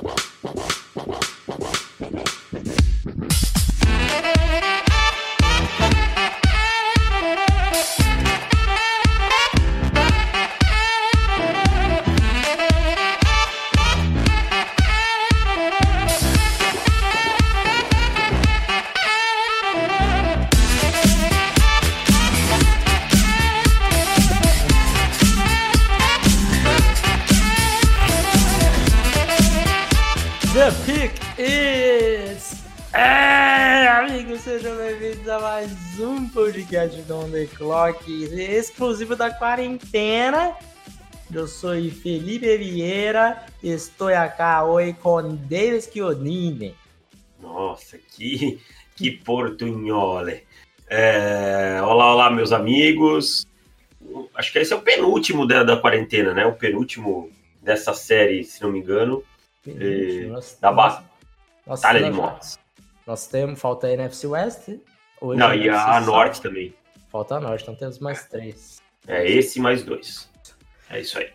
Well, Clock exclusivo da quarentena. Eu sou Felipe Vieira, estou aqui hoje com Davis Chiodini. Nossa, que, que portunhole. É, olá, olá, meus amigos. Acho que esse é o penúltimo da, da quarentena, né? O penúltimo dessa série, se não me engano. E, Nós- da ba- nós- Batalha de nós- Mortes. Nós temos, falta a NFC West. Hoje Não, e a South, Norte também. Falta Norte, então temos mais três. É esse mais dois. É isso aí.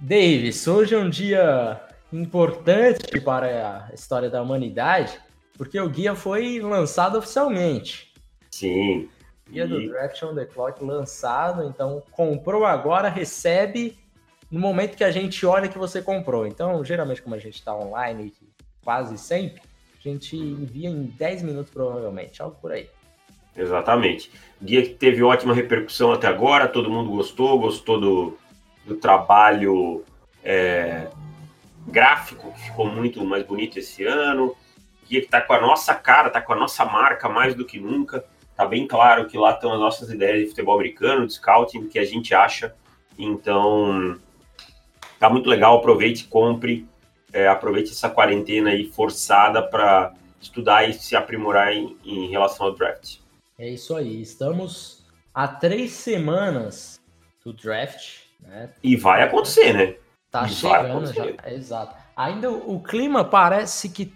Davis, hoje é um dia importante para a história da humanidade, porque o guia foi lançado oficialmente. Sim. Guia do E- Draft on the Clock lançado, então comprou agora, recebe no momento que a gente olha que você comprou. Então, geralmente, como a gente está online quase sempre, a gente envia em 10 minutos provavelmente, algo por aí. Exatamente. Guia que teve ótima repercussão até agora, todo mundo gostou, gostou do, do trabalho é, gráfico, que ficou muito mais bonito esse ano. Guia que tá com a nossa cara, tá com a nossa marca mais do que nunca. Tá bem claro que lá estão as nossas ideias de futebol americano, de scouting, que a gente acha. Então, tá muito legal, aproveite, compre, é, aproveite essa quarentena aí forçada para estudar e se aprimorar em, em relação ao draft. É isso aí, estamos há três semanas do draft, né? E vai acontecer, né? Tá E chegando já. É, exato. Ainda o clima parece que.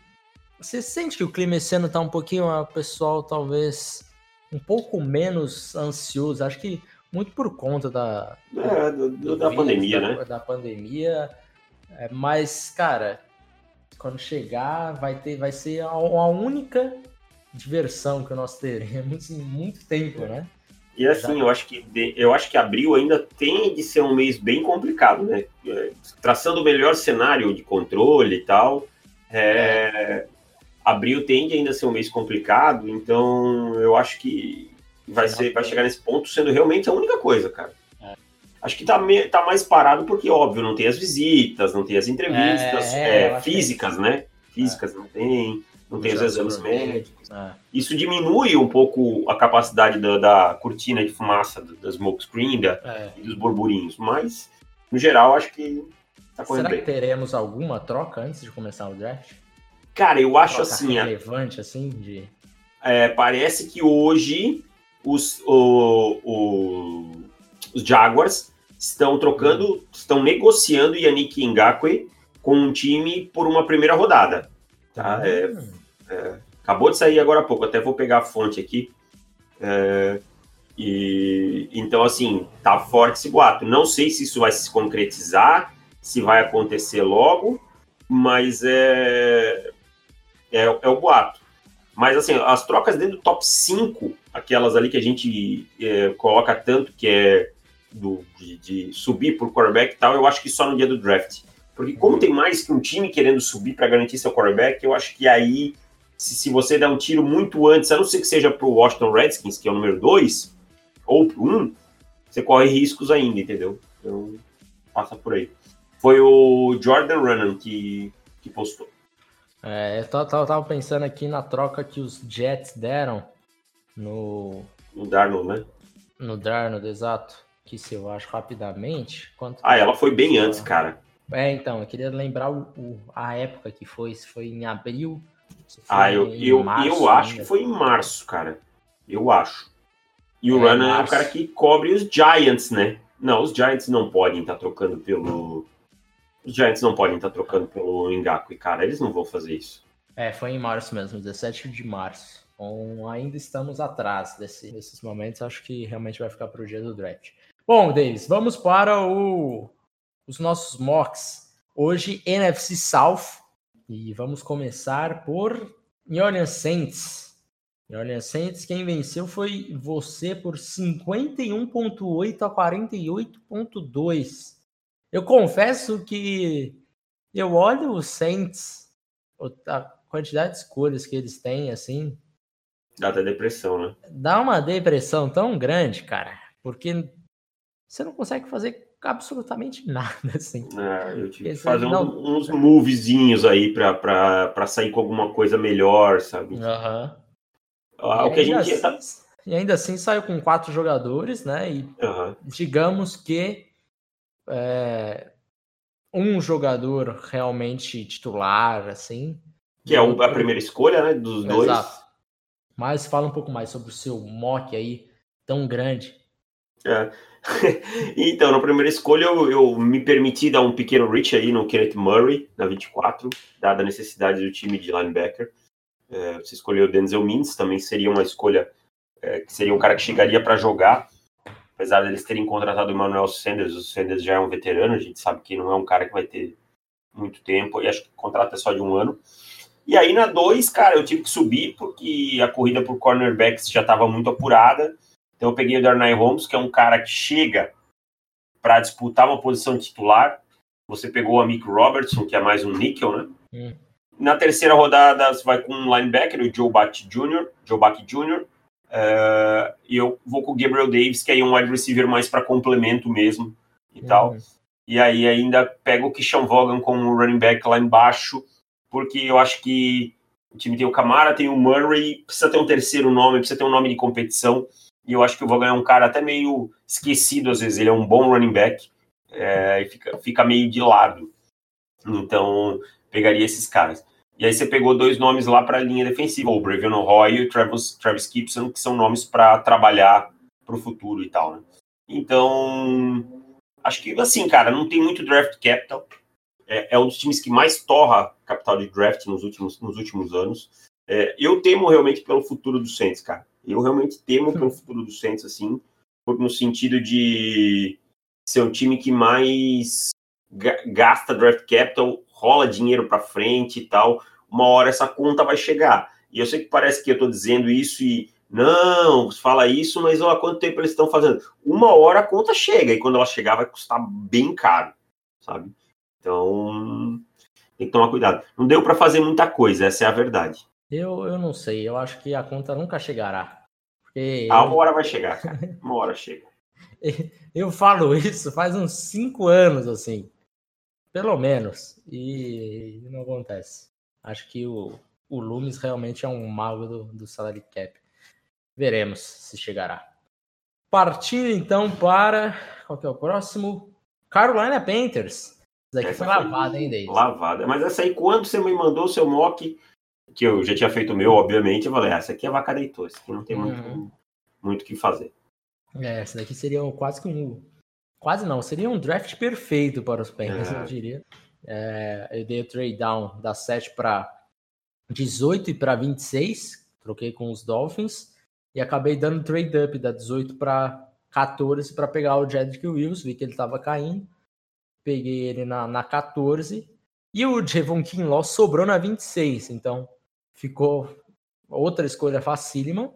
Você sente que o clima esse ano tá um pouquinho, o pessoal talvez um pouco menos ansioso. Acho que muito por conta da, É, do- do da vírus, pandemia, da, né? Da pandemia. É, mas, cara, quando chegar, vai ter, vai ser a, a única diversão que nós teremos em muito tempo, né? E assim, eu acho que de- eu acho que abril ainda tem de ser um mês bem complicado, né? É, Traçando o melhor cenário de controle e tal, é, abril tende ainda a ser um mês complicado, então eu acho que vai, ser, vai chegar nesse ponto sendo realmente a única coisa, cara. É. Acho que tá, me- tá mais parado porque, óbvio, não tem as visitas, não tem as entrevistas É, é, é físicas, né? Físicas não tem, não tem os exames médicos. É. Isso diminui um pouco a capacidade da, da cortina de fumaça, da smoke screen da, É. e dos burburinhos, mas no geral acho que tá correndo Será que bem. teremos alguma troca antes de começar o draft? Cara, eu acho troca assim, relevante, assim, de... é, parece que hoje os, o- o- os Jaguars estão trocando, estão negociando Yannick Ngakwe com um time por uma primeira rodada. Tá? É, Hum, Acabou de sair agora há pouco, até vou pegar a fonte aqui. É, e então, assim, tá forte esse boato. Não sei se isso vai se concretizar, se vai acontecer logo, mas é, é, é o boato. Mas assim, as trocas dentro do top 5, aquelas ali que a gente é, coloca tanto que é do, de, de subir por quarterback e tal, eu acho que só no dia do draft. Porque como tem mais que um time querendo subir para garantir seu quarterback, eu acho que aí se, se você der um tiro muito antes, a não ser que seja pro Washington Redskins, que é o número 2, ou pro 1, um, você corre riscos ainda, entendeu? Então, passa por aí. Foi o Jordan Runnan que, que postou. É, eu tava pensando aqui na troca que os Jets deram no, No Darnold, né? no Darnold, exato. Que se eu acho rapidamente. Quanto Ah, ela foi bem antes, cara. É, então, eu queria lembrar o, o- a época que foi, se foi em abril. Ah, eu, eu, março eu acho que foi em março, cara. Eu acho. E o É, Runnan é o março. cara que cobre os Giants, né? Não, os Giants não podem estar trocando pelo. Os Giants não podem estar trocando pelo Ngakwe, cara. Eles não vão fazer isso. É, foi em março mesmo, 17 de março. Então, ainda estamos atrás desse- desses momentos. Acho que realmente vai ficar para o dia do draft. Bom, Davis, vamos para o- os nossos mocks. Hoje, NFC South. E vamos começar por New Orleans Saints. New Orleans Saints, quem venceu foi você por 51.8 a 48.2. Eu confesso que eu olho os Saints, a quantidade de escolhas que eles têm, assim. Dá até depressão, né? Dá uma depressão tão grande, cara, porque você não consegue fazer absolutamente nada, assim. É, eu tive que fazer não... uns movezinhos aí para sair com alguma coisa melhor, sabe? Uhum. Ah, o que a gente assim, E ainda assim saiu com quatro jogadores, né? E uhum. digamos que é, um jogador realmente titular, assim. Que é a primeira escolha, né? Dos dois. Exato. Mas fala um pouco mais sobre o seu mock aí, tão grande. É. então, na primeira escolha, eu, eu, me permiti dar um pequeno reach aí no Kenneth Murray, na 24, dada a necessidade do time de linebacker. É, você escolheu o Denzel Mims, também seria uma escolha é, que seria um cara que chegaria para jogar, apesar deles terem contratado o Emmanuel Sanders. O Sanders já é um veterano, a gente sabe que não é um cara que vai ter muito tempo, e acho que o contrato é só de um ano. E aí na 2, cara, eu tive que subir porque a corrida por cornerbacks já estava muito apurada então eu peguei o Darnay Holmes, que é um cara que chega para disputar uma posição titular. Você pegou o Amick Robertson, que é mais um níquel, né? Hum. Na terceira rodada, você vai com um linebacker, o Joe Buck Jr., Joe Buck Jr., uh, e eu vou com o Gabriel Davis, que aí é um wide receiver mais para complemento mesmo e uhum. tal. E aí ainda pego o Kishan Vaughan como running back lá embaixo, porque eu acho que o time tem o Camara, tem o Murray, precisa ter um terceiro nome, precisa ter um nome de competição e eu acho que o Vaughan é um cara até meio esquecido às vezes, ele é um bom running back, é, e fica, fica meio de lado. Então, pegaria esses caras. E aí você pegou dois nomes lá para a linha defensiva, o Bravion Roy e o Travis, Travis Gibson, que são nomes para trabalhar para o futuro e tal, né? Então, acho que assim, cara, não tem muito draft capital. É, é um dos times que mais torra capital de draft nos últimos, nos últimos anos. É, eu temo realmente pelo futuro do Saints, cara. Eu realmente temo pelo futuro do Saints, assim, no sentido de ser o time que mais gasta draft capital, rola dinheiro para frente e tal. Uma hora essa conta vai chegar. E eu sei que parece que eu estou dizendo isso e não, fala isso, mas olha quanto tempo eles estão fazendo. Uma hora a conta chega e quando ela chegar vai custar bem caro, sabe? Então tem que tomar cuidado. Não deu para fazer muita coisa, essa é a verdade. Eu, eu não sei, eu acho que a conta nunca chegará. Porque ah, uma hora vai chegar, cara. Uma hora chega. eu falo isso faz uns cinco anos, assim. Pelo menos. E não acontece. Acho que o, o Loomis realmente é um mago do, do salary cap. Veremos se chegará. Partindo então para. Qual que é o próximo? Carolina Panthers. Isso daqui essa foi lavada, hein, David? Lavada. Mas essa aí, quando você me mandou o seu mock, que eu já tinha feito o meu, obviamente, eu falei, ah, essa aqui é vaca deitou, aqui não tem muito uhum. muito o que fazer. É, essa daqui seria quase que um. Quase não, seria um draft perfeito para os Panthers, é. eu diria. É, eu dei o trade down da 7 para 18 e para 26, troquei com os Dolphins, e acabei dando trade up da 18 para 14 para pegar o Jedrick Wills, vi que ele estava caindo, peguei ele na, na 14 e o Javon Kinlaw sobrou na 26, então ficou outra escolha facílima.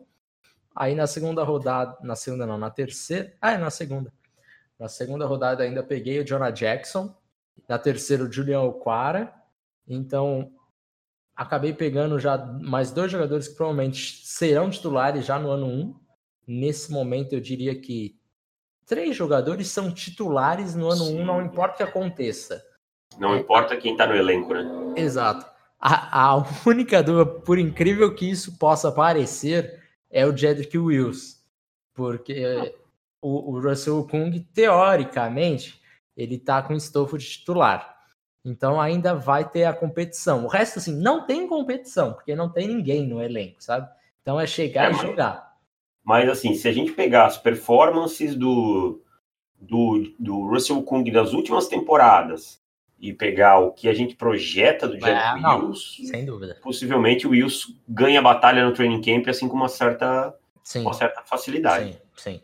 Aí na segunda rodada, na segunda não, na terceira, ah, é na segunda. Na segunda rodada ainda peguei o Jonah Jackson, na terceira o Julian Oquara. Então acabei pegando já mais dois jogadores que provavelmente serão titulares já no ano 1. Nesse momento eu diria que três jogadores são titulares no ano Sim. 1, não importa o que aconteça. Não importa quem está no elenco, né? Exato. A, a, única dúvida, por incrível que isso possa parecer, é o Jedrick Wills. Porque o, o, Russell Kung, teoricamente, ele tá com estofo de titular. Então ainda vai ter a competição. O resto, assim, não tem competição, porque não tem ninguém no elenco, sabe? Então é chegar é, e jogar. Mas assim, se a gente pegar as performances do, do, do Russell Kung das últimas temporadas e pegar o que a gente projeta do Jack é, Wills, sem dúvida. Possivelmente o Wills ganha a batalha no training camp assim com uma certa, sim. uma certa facilidade. Sim, sim.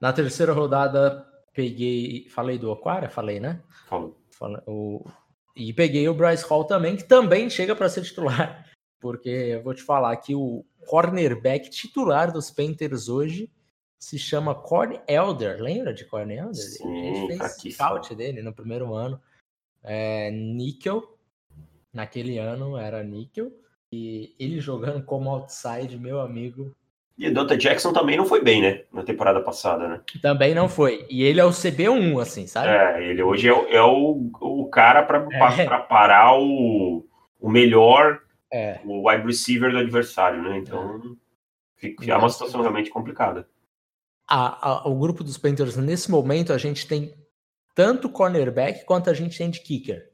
Na terceira rodada, peguei. Falei do Aquara? Falei, né? Falou. O, E peguei o Bryce Hall também, que também chega para ser titular. Porque eu vou te falar que o cornerback titular dos Panthers hoje se chama Corn Elder. Lembra de Corn Elder? Sim, a gente fez scout dele no primeiro ano. É, níquel. Naquele ano era níquel. E ele jogando como outside, meu amigo. E o Dante Jackson também não foi bem, né? Na temporada passada, né? Também não foi. E ele é o CB1, assim, sabe? É, ele hoje é, o, é o, o cara para é. parar o, o melhor, é. o wide receiver do adversário, né? Então, fica, é uma situação realmente complicada. A, a, o grupo dos Panthers, nesse momento, a gente tem tanto cornerback quanto a gente tem de kicker.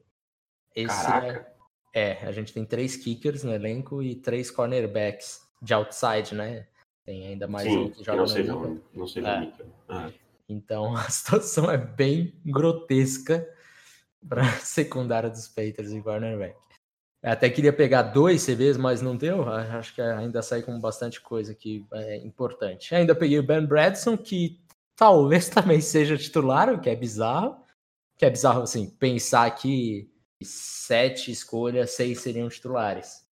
Esse. É, é, a gente tem três kickers no elenco e três cornerbacks de outside, né? Tem ainda mais Sim, um que joga não seja, não seja é. Ah. Então a situação é bem grotesca para a secundária dos Panthers e cornerback. Até queria pegar dois CBs, mas não deu. Acho que ainda sai com bastante coisa que é importante. Ainda peguei o Ben Bradson, que talvez também seja titular, o que é bizarro. Que é bizarro, assim, pensar que sete escolhas, seis seriam titulares.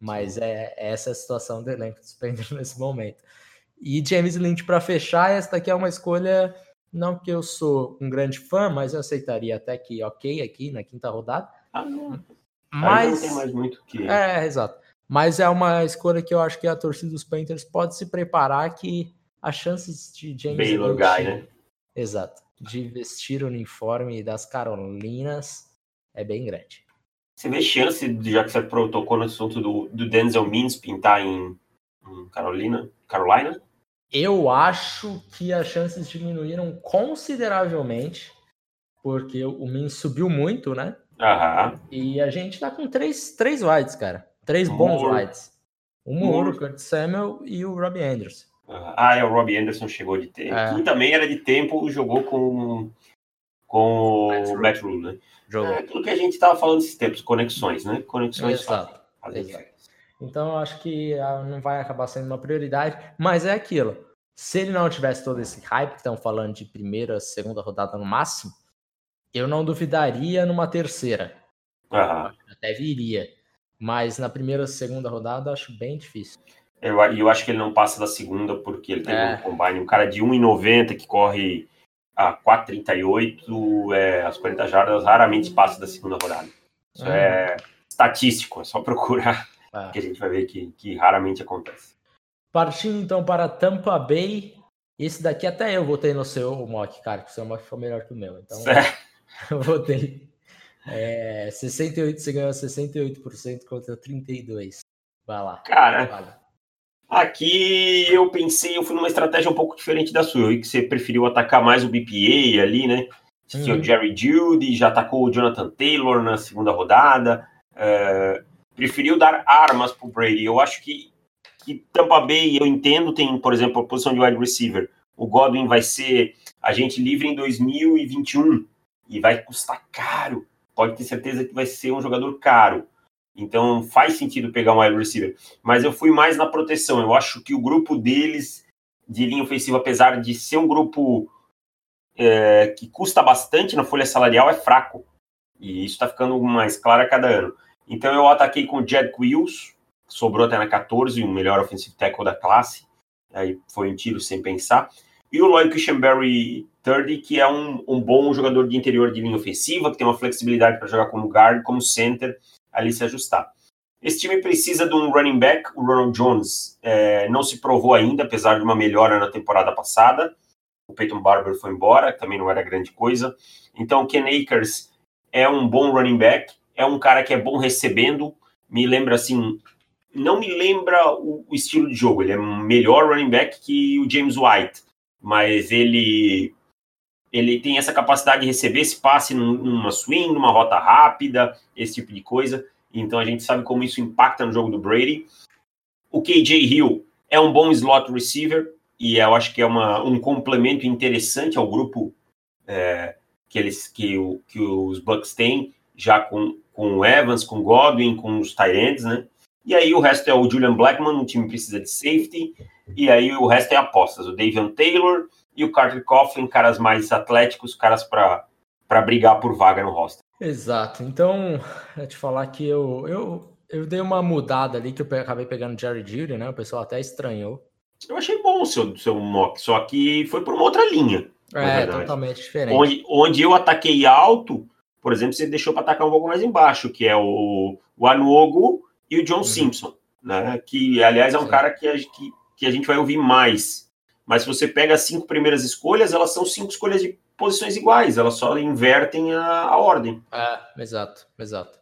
Mas é, é essa a situação do elenco dos Panthers nesse momento. E James Lynch para fechar, essa daqui é uma escolha, não que eu sou um grande fã, mas eu aceitaria até que ok aqui na quinta rodada. Ah, não. Mas não tem mais muito que. É, exato. Mas é uma escolha que eu acho que a torcida dos Panthers pode se preparar que as chances de James Baylor Guy, né? Exato. De vestir o uniforme das Carolinas é bem grande. Você vê chance, já que você tocou no assunto do, do Denzel Mims pintar em, em Carolina? Carolina? Eu acho que as chances diminuíram consideravelmente, porque o Mims subiu muito, né? Aham. E a gente tá com três, três wides, cara. Três bons Moore. wides. O Moore, o Kurt Samuel e o Robbie Anderson. Ah, é, o Robbie Anderson chegou de tempo. É. também era de tempo, jogou com, com o Matt Rule, né? Jogou. É aquilo que a gente estava falando esses tempos, conexões, né? Conexões Exato. Então eu acho que ah, não vai acabar sendo uma prioridade, mas é aquilo. Se ele não tivesse todo esse hype que estão falando de primeira, segunda rodada no máximo, eu não duvidaria numa terceira. Uhum. Até viria. Mas na primeira, segunda rodada, acho bem difícil. Eu, eu acho que ele não passa da segunda porque ele tem é. um combine. Um cara de 1,90 que corre a 4,38, é, as 40 jardas, raramente passa da segunda rodada. Isso uhum. é estatístico, é só procurar é. que a gente vai ver que, que raramente acontece. Partindo então para Tampa Bay. Esse daqui até eu votei no seu mock, cara, que o seu mock foi melhor que o meu. Então eu votei. É, 68, você ganhou 68% contra 32%. Vai lá. Cara. Aqui eu pensei, eu fui numa estratégia um pouco diferente da sua. Eu que você preferiu atacar mais o BPA ali, né? Tinha uhum. o Jerry Judy, já atacou o Jonathan Taylor na segunda rodada. Uh, preferiu dar armas para o Brady. Eu acho que, que Tampa Bay, eu entendo, tem, por exemplo, a posição de wide receiver. O Godwin vai ser agente livre em 2021 e vai custar caro. Pode ter certeza que vai ser um jogador caro. Então faz sentido pegar um wide receiver. Mas eu fui mais na proteção. Eu acho que o grupo deles de linha ofensiva, apesar de ser um grupo é, que custa bastante na folha salarial, é fraco. E isso está ficando mais claro a cada ano. Então eu ataquei com o Jed Quills, sobrou até na 14, o melhor offensive tackle da classe. Aí foi um tiro sem pensar. E o Lloyd Cushenberry III, que é um, um bom jogador de interior de linha ofensiva, que tem uma flexibilidade para jogar como guard, como center ali se ajustar. Esse time precisa de um running back, o Ronald Jones é, não se provou ainda, apesar de uma melhora na temporada passada. O Peyton Barber foi embora, também não era grande coisa. Então, o Ken Akers é um bom running back, é um cara que é bom recebendo, me lembra assim, não me lembra o, o estilo de jogo, ele é um melhor running back que o James White, mas ele ele tem essa capacidade de receber esse passe numa swing, numa rota rápida, esse tipo de coisa. Então a gente sabe como isso impacta no jogo do Brady. O KJ Hill é um bom slot receiver e eu acho que é uma, um complemento interessante ao grupo é, que eles que, o, que os Bucks têm, já com, com o Evans, com o Godwin, com os Tyrants, né? E aí o resto é o Julian Blackman, o time precisa de safety, e aí o resto é apostas. O Davion Taylor, e o Carter Coughlin, caras mais atléticos, caras para brigar por vaga no roster. Exato. Então, eu te falar que eu, eu, eu dei uma mudada ali, que eu acabei pegando Jerry Judy, né? O pessoal até estranhou. Eu achei bom o seu, seu mock, só que foi por uma outra linha. É, totalmente diferente. Onde, onde eu ataquei alto, por exemplo, você deixou para atacar um pouco mais embaixo, que é o, o Anuogu e o John uhum. Simpson, né? Que, aliás, é um Sim. cara que a, que, que a gente vai ouvir mais. Mas se você pega as cinco primeiras escolhas, elas são cinco escolhas de posições iguais, elas só invertem a, a ordem. É, exato, exato.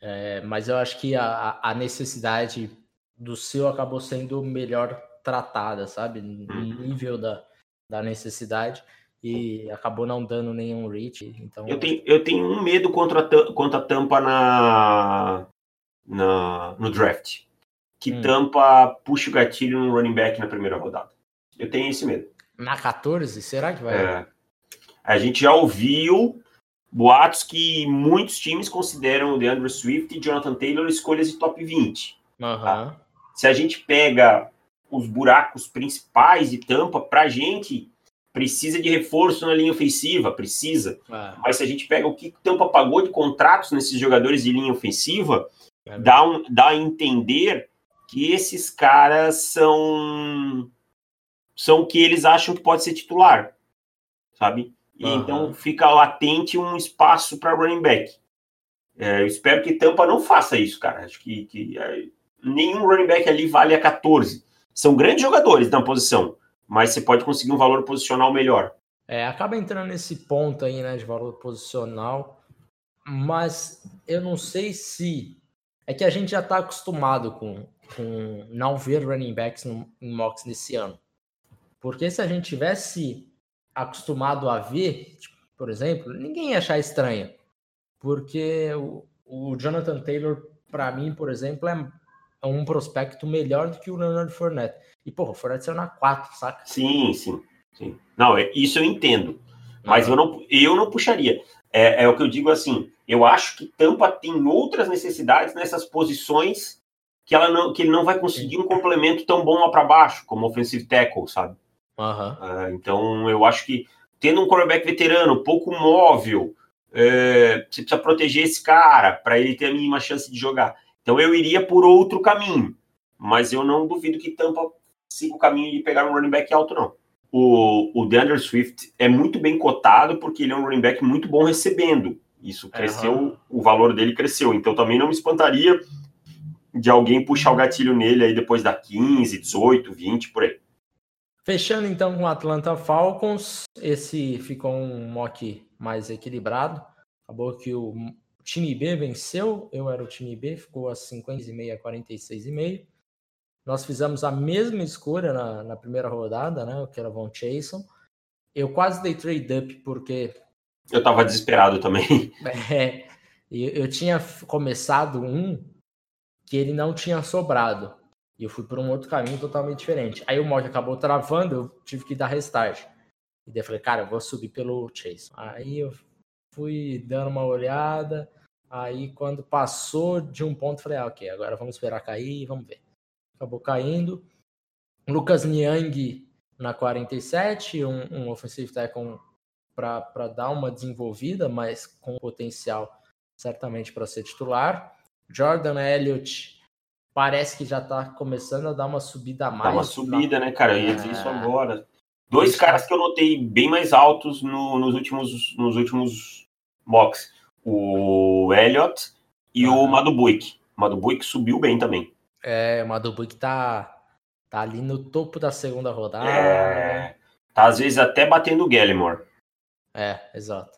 É, mas eu acho que a, a necessidade do seu acabou sendo melhor tratada, sabe? No uhum. nível da, da necessidade e acabou não dando nenhum reach. Então... Eu, tenho, eu tenho um medo contra a, contra a tampa na, na, no draft. Que hum. tampa puxa o gatilho no running back na primeira rodada. Eu tenho esse medo. Na 14? Será que vai? É. A gente já ouviu boatos que muitos times consideram o DeAndre Swift e Jonathan Taylor escolhas de top 20. Uhum. Tá? Se a gente pega os buracos principais de tampa, pra gente precisa de reforço na linha ofensiva, precisa. É. Mas se a gente pega o que Tampa pagou de contratos nesses jogadores de linha ofensiva, é dá, um, dá a entender que esses caras são são o que eles acham que pode ser titular, sabe? E uhum. então fica latente um espaço para running back. É, eu espero que Tampa não faça isso, cara. Acho que, que é, nenhum running back ali vale a 14. São grandes jogadores na posição, mas você pode conseguir um valor posicional melhor. É, acaba entrando nesse ponto aí, né, de valor posicional, mas eu não sei se é que a gente já está acostumado com, com não ver running backs no, em mocks nesse ano. Porque se a gente tivesse acostumado a ver, tipo, por exemplo, ninguém ia achar estranho. Porque o, o Jonathan Taylor, para mim, por exemplo, é, é, um prospecto melhor do que o Leonard Fournette. E, porra, o Fournette saiu na 4, saca? Sim, sim, sim. Não, é, isso eu entendo. Mas eu, não, eu não puxaria. É, é o que eu digo assim, eu acho que Tampa tem outras necessidades nessas posições que, ela não, que ele não vai conseguir um complemento tão bom lá para baixo, como offensive tackle, sabe? Uhum. então, eu acho que tendo um quarterback veterano, pouco móvel, é, você precisa proteger esse cara para ele ter a mínima chance de jogar. Então, eu iria por outro caminho, mas eu não duvido que Tampa siga o caminho de pegar um running back alto, não. O, o DeAndre Swift é muito bem cotado porque ele é um running back muito bom recebendo. Isso cresceu, uhum. o valor dele cresceu. Então, também não me espantaria de alguém puxar o gatilho nele aí depois da 15, 18, 20, por aí. Fechando então com o Atlanta Falcons, esse ficou um mock mais equilibrado. Acabou que o time B venceu, eu era o time B, ficou a 50,5 a 46,5. Nós fizemos a mesma escolha na, na primeira rodada, né? Que era Von Chason. Eu quase dei trade up porque. Eu tava desesperado também. É, eu tinha começado um que ele não tinha sobrado. E eu fui por um outro caminho totalmente diferente. Aí o mod acabou travando, eu tive que dar restart. E daí eu falei, cara, eu vou subir pelo Chase. Aí eu fui dando uma olhada. Aí quando passou de um ponto, falei, ah, ok, agora vamos esperar cair e vamos ver. Acabou caindo. Lucas Niang na 47, um, um offensive tackle para dar uma desenvolvida, mas com potencial certamente para ser titular. Jordan Elliott parece que já tá começando a dar uma subida a mais. Dá uma subida, né, cara? Eu ia dizer isso é. agora. Dois caras que eu notei bem mais altos no, nos, últimos, nos últimos mocks. O Elliot e o Madubuik. O Madubuik subiu bem também. É, o Madubuik tá, tá ali no topo da segunda rodada. É, tá às vezes até batendo o Gallimore. É, exato.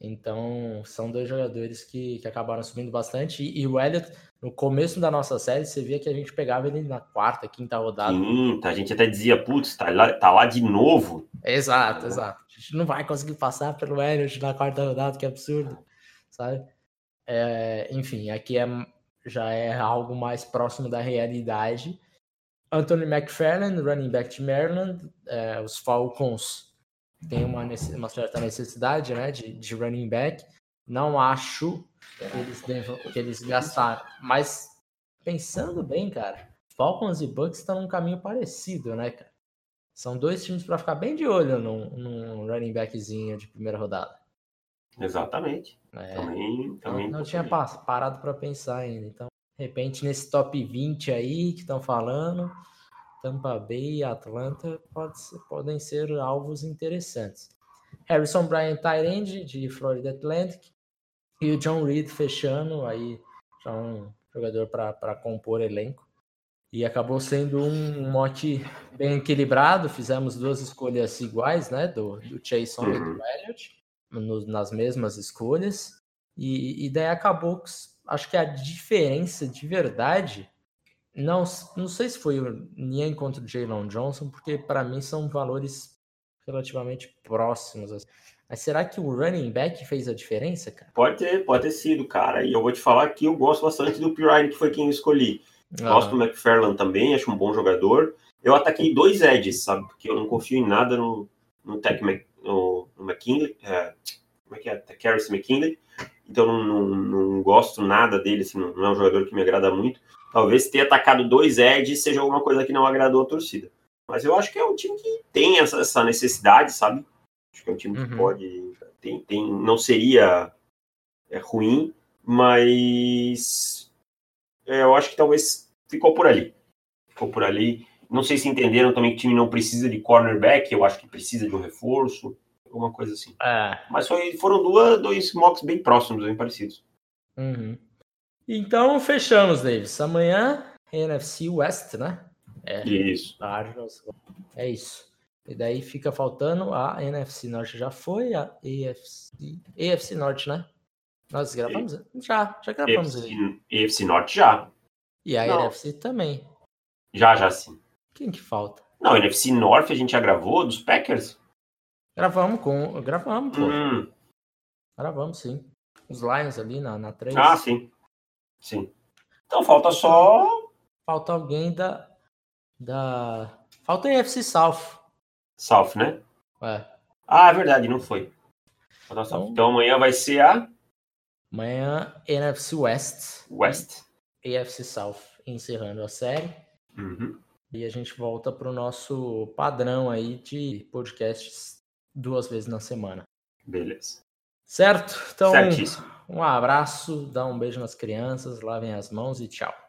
Então, são dois jogadores que, que acabaram subindo bastante. E, e, o Elliot, no começo da nossa série, você via que a gente pegava ele na quarta, quinta rodada. A gente até dizia, putz, tá lá, tá lá de novo. Exato, exato. A gente não vai conseguir passar pelo Elliot na quarta rodada, que absurdo, sabe? É, enfim, aqui é, já é algo mais próximo da realidade. Anthony McFarland, running back de Maryland, é, os Falcons tem uma, uma certa necessidade né, de, de running back. Não acho que eles, devam, que eles gastaram. Mas pensando bem, cara, Falcons e Bucks estão num caminho parecido, né, cara? São dois times para ficar bem de olho num, num running backzinho de primeira rodada. Exatamente. É, também, também não, não tinha parado para pensar ainda. Então, de repente, nesse top 20 aí que estão falando, Tampa Bay e Atlanta pode ser, podem ser alvos interessantes. Harrison Bryant Tyrande, de Florida Atlantic, e o John Reed fechando aí, já um jogador para compor elenco. E acabou sendo um mote bem equilibrado. Fizemos duas escolhas iguais, né? Do, do Chase uhum. e do uhum. Elliott, no, nas mesmas escolhas. E, e daí acabou, acho que a diferença de verdade, não, não sei se foi o Nian contra o Jalen Johnson, porque para mim são valores relativamente próximos. Assim. Mas será que o running back fez a diferença, cara? Pode ter, pode ter sido, cara. E eu vou te falar que eu gosto bastante do Pirine, que foi quem eu escolhi. Ah. Gosto do McFarland também, acho um bom jogador. Eu ataquei dois edges, sabe? Porque eu não confio em nada no, no Tech no, no McKinley. É, como é que é? Harris McKinley. Então não, não, não, gosto nada dele, assim, não é um jogador que me agrada muito. Talvez ter atacado dois edges seja alguma coisa que não agradou a torcida. Mas eu acho que é um time que tem essa, essa necessidade, sabe? Acho que é um time uhum. que pode. Tem, tem, não seria é, ruim, mas é, eu acho que talvez ficou por ali. Ficou por ali. Não sei se entenderam também que o time não precisa de cornerback, eu acho que precisa de um reforço, alguma coisa assim. É. Mas foi, foram duas, dois mocks bem próximos, bem parecidos. Uhum. Então, fechamos, Davis. Amanhã, NFC West, né? É, isso. É isso. E daí fica faltando a NFC Norte. Já foi a AFC, AFC Norte, né? Nós gravamos? E... Já, já gravamos. AFC, AFC Norte já. E a Não. NFC também. Já, já sim. Quem que falta? Não, NFC Norte a gente já gravou, dos Packers? Gravamos com. Gravamos, pô. Hum. Gravamos, sim. Os Lions ali na, na 3. Ah, sim. Sim. Então falta só. Falta alguém da. Da. Falta a NFC South. South, né? É. Ah, é verdade, não foi. Então, então amanhã vai ser a. Amanhã, NFC West. West. AFC South encerrando a série. Uhum. E a gente volta para o nosso padrão aí de podcasts duas vezes na semana. Beleza. Certo? Então, Certíssimo. Um abraço, dá um beijo nas crianças, lavem as mãos e tchau.